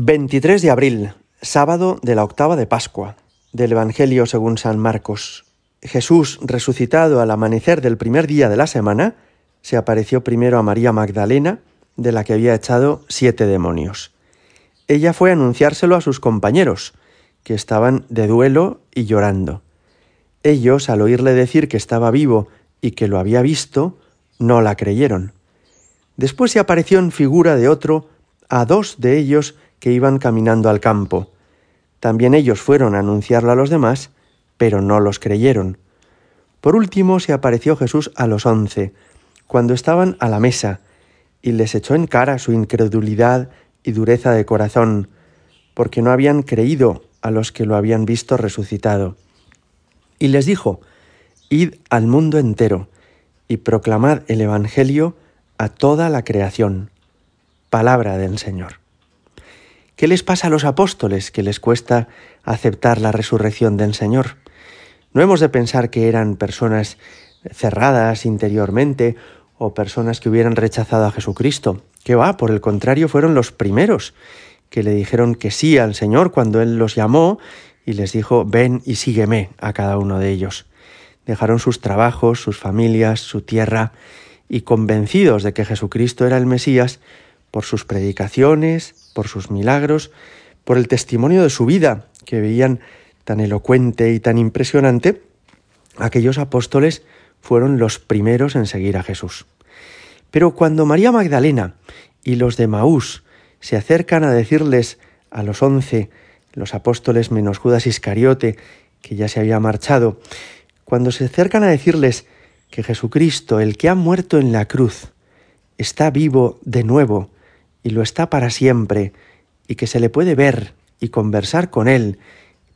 23 de abril, sábado de la octava de Pascua, del Evangelio según San Marcos. Jesús, resucitado al amanecer del primer día de la semana, se apareció primero a María Magdalena, de la que había echado siete demonios. Ella fue a anunciárselo a sus compañeros, que estaban de duelo y llorando. Ellos, al oírle decir que estaba vivo y que lo había visto, no la creyeron. Después se apareció en figura de otro a dos de ellos que iban caminando al campo. También ellos fueron a anunciarlo a los demás, pero no los creyeron. Por último se apareció Jesús a los once, cuando estaban a la mesa, y les echó en cara su incredulidad y dureza de corazón, porque no habían creído a los que lo habían visto resucitado. Y les dijo, Id al mundo entero, y proclamad el Evangelio a toda la creación. Palabra del Señor. ¿Qué les pasa a los apóstoles que les cuesta aceptar la resurrección del Señor? No hemos de pensar que eran personas cerradas interiormente o personas que hubieran rechazado a Jesucristo. Que va, por el contrario, fueron los primeros que le dijeron que sí al Señor cuando Él los llamó y les dijo, ven y sígueme a cada uno de ellos. Dejaron sus trabajos, sus familias, su tierra, y convencidos de que Jesucristo era el Mesías, por sus predicaciones, por sus milagros, por el testimonio de su vida, que veían tan elocuente y tan impresionante, aquellos apóstoles fueron los primeros en seguir a Jesús. Pero cuando María Magdalena y los de Maús se acercan a decirles a los once, los apóstoles menos Judas Iscariote, que ya se había marchado, cuando se acercan a decirles que Jesucristo, el que ha muerto en la cruz, está vivo de nuevo y lo está para siempre, y que se le puede ver y conversar con él,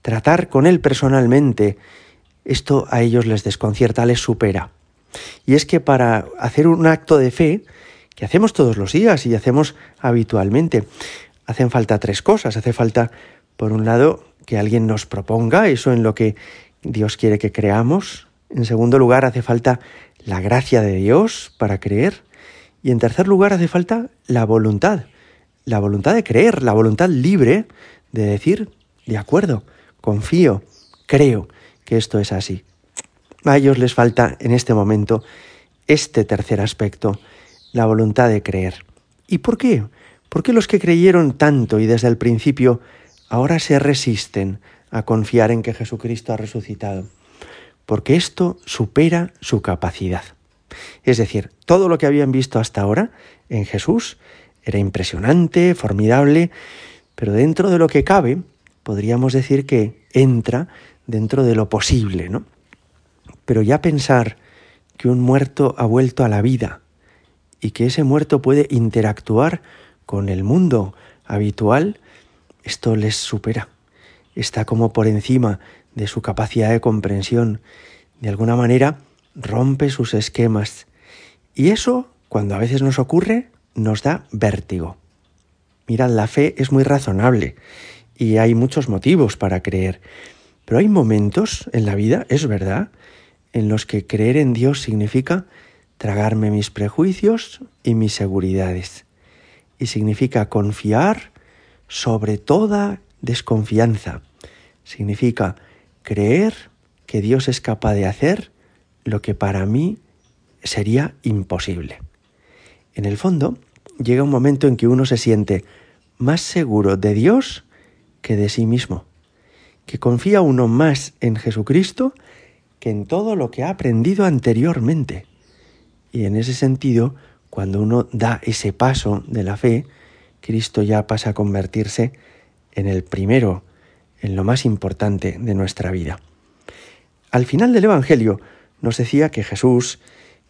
tratar con él personalmente, esto a ellos les desconcierta, les supera. Y es que para hacer un acto de fe, que hacemos todos los días y hacemos habitualmente, hacen falta tres cosas. Hace falta, por un lado, que alguien nos proponga eso en lo que Dios quiere que creamos. En segundo lugar, hace falta la gracia de Dios para creer. Y en tercer lugar hace falta la voluntad, la voluntad de creer, la voluntad libre de decir, de acuerdo, confío, creo que esto es así. A ellos les falta en este momento este tercer aspecto, la voluntad de creer. ¿Y por qué? ¿Por qué los que creyeron tanto y desde el principio ahora se resisten a confiar en que Jesucristo ha resucitado? Porque esto supera su capacidad. Es decir, todo lo que habían visto hasta ahora en Jesús era impresionante, formidable, pero dentro de lo que cabe, podríamos decir que entra dentro de lo posible, ¿no? Pero ya pensar que un muerto ha vuelto a la vida y que ese muerto puede interactuar con el mundo habitual, esto les supera. Está como por encima de su capacidad de comprensión. De alguna manera, rompe sus esquemas. Y eso, cuando a veces nos ocurre, nos da vértigo. Mirad, la fe es muy razonable y hay muchos motivos para creer, pero hay momentos en la vida, es verdad, en los que creer en Dios significa tragarme mis prejuicios y mis seguridades. Y significa confiar sobre toda desconfianza. Significa creer que Dios es capaz de hacer lo que para mí sería imposible. En el fondo, llega un momento en que uno se siente más seguro de Dios que de sí mismo, que confía uno más en Jesucristo que en todo lo que ha aprendido anteriormente. Y en ese sentido, cuando uno da ese paso de la fe, Cristo ya pasa a convertirse en el primero, en lo más importante de nuestra vida. Al final del Evangelio nos decía que Jesús,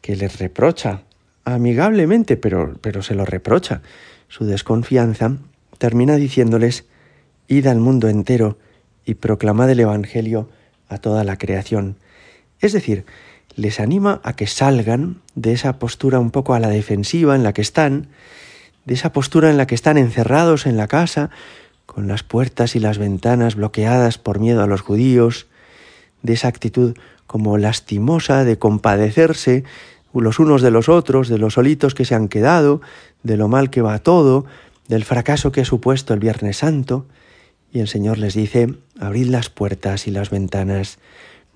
que les reprocha amigablemente, pero, pero se lo reprocha su desconfianza, termina diciéndoles, id al mundo entero y proclamad el Evangelio a toda la creación. Es decir, les anima a que salgan de esa postura un poco a la defensiva en la que están, de esa postura en la que están encerrados en la casa, con las puertas y las ventanas bloqueadas por miedo a los judíos, de esa actitud como lastimosa de compadecerse los unos de los otros, de los solitos que se han quedado, de lo mal que va todo, del fracaso que ha supuesto el Viernes Santo, y el Señor les dice, abrid las puertas y las ventanas,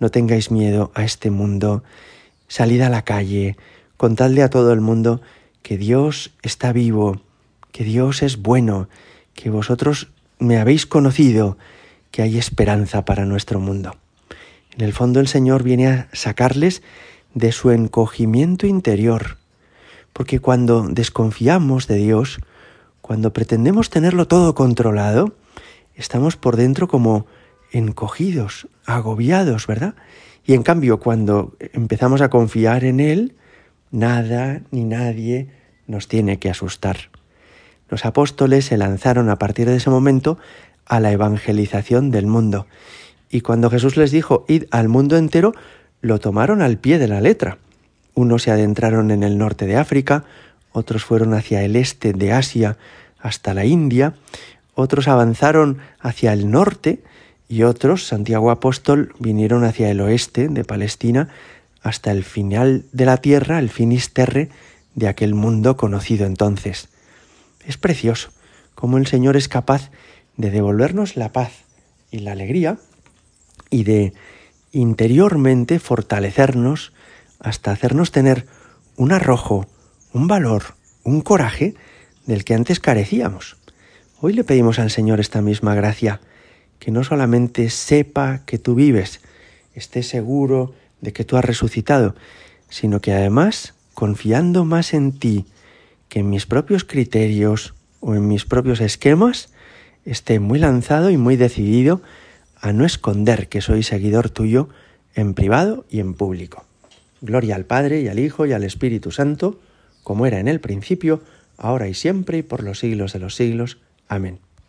no tengáis miedo a este mundo, salid a la calle, contadle a todo el mundo que Dios está vivo, que Dios es bueno, que vosotros me habéis conocido, que hay esperanza para nuestro mundo. En el fondo el Señor viene a sacarles de su encogimiento interior, porque cuando desconfiamos de Dios, cuando pretendemos tenerlo todo controlado, estamos por dentro como encogidos, agobiados, ¿verdad? Y en cambio, cuando empezamos a confiar en Él, nada ni nadie nos tiene que asustar. Los apóstoles se lanzaron a partir de ese momento a la evangelización del mundo. Y cuando Jesús les dijo, id al mundo entero, lo tomaron al pie de la letra. Unos se adentraron en el norte de África, otros fueron hacia el este de Asia hasta la India, otros avanzaron hacia el norte y otros, Santiago Apóstol, vinieron hacia el oeste de Palestina hasta el final de la tierra, el finisterre de aquel mundo conocido entonces. Es precioso cómo el Señor es capaz de devolvernos la paz y la alegría y de interiormente fortalecernos hasta hacernos tener un arrojo, un valor, un coraje del que antes carecíamos. Hoy le pedimos al Señor esta misma gracia, que no solamente sepa que tú vives, esté seguro de que tú has resucitado, sino que además, confiando más en ti que en mis propios criterios o en mis propios esquemas, esté muy lanzado y muy decidido a no esconder que soy seguidor tuyo en privado y en público. Gloria al Padre y al Hijo y al Espíritu Santo, como era en el principio, ahora y siempre y por los siglos de los siglos. Amén.